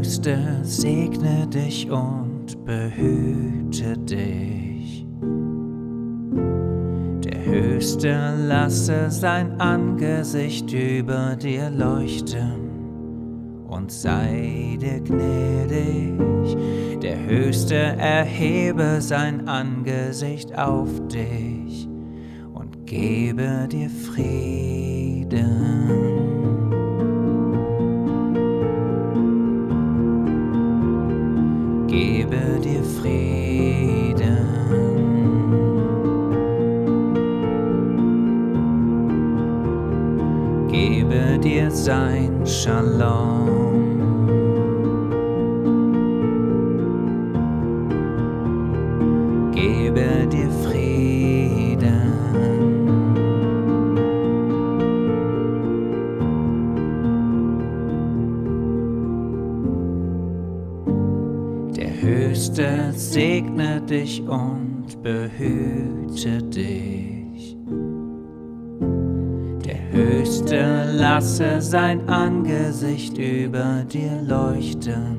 Höchste segne dich und behüte dich. Der Höchste lasse sein Angesicht über dir leuchten und sei dir gnädig. Der Höchste erhebe sein Angesicht auf dich und gebe dir Frieden. Gebe dir Frieden. Gebe dir sein Shalom. Der Höchste segne dich und behüte dich. Der Höchste lasse sein Angesicht über dir leuchten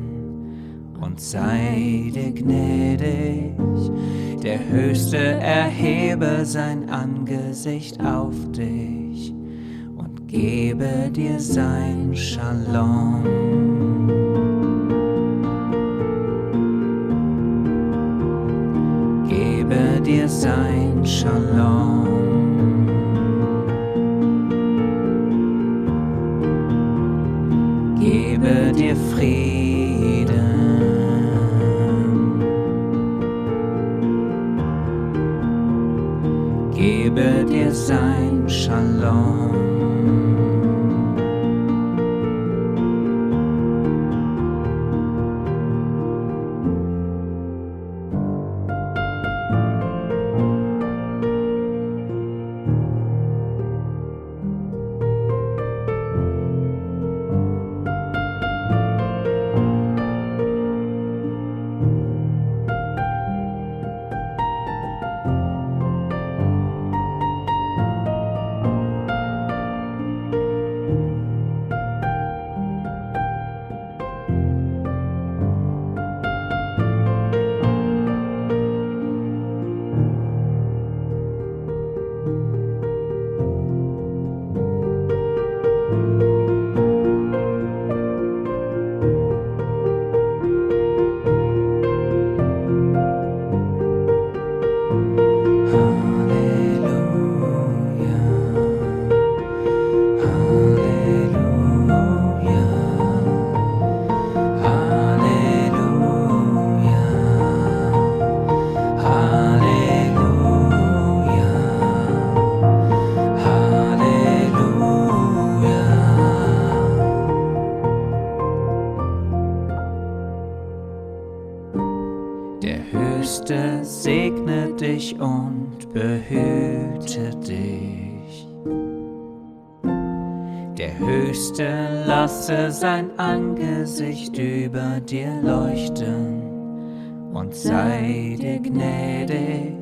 und sei dir gnädig. Der Höchste erhebe sein Angesicht auf dich und gebe dir sein Shalom. Sein Shalom. Gebe dir Frieden. Gebe dir sein Shalom. Höchste segne dich und behüte dich. Der Höchste lasse sein Angesicht über dir leuchten und sei dir gnädig.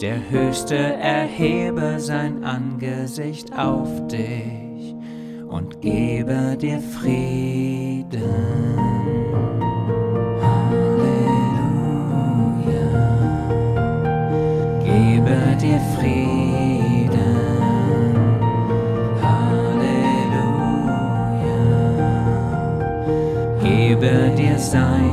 Der Höchste erhebe sein Angesicht auf dich und gebe dir Frieden. Gebe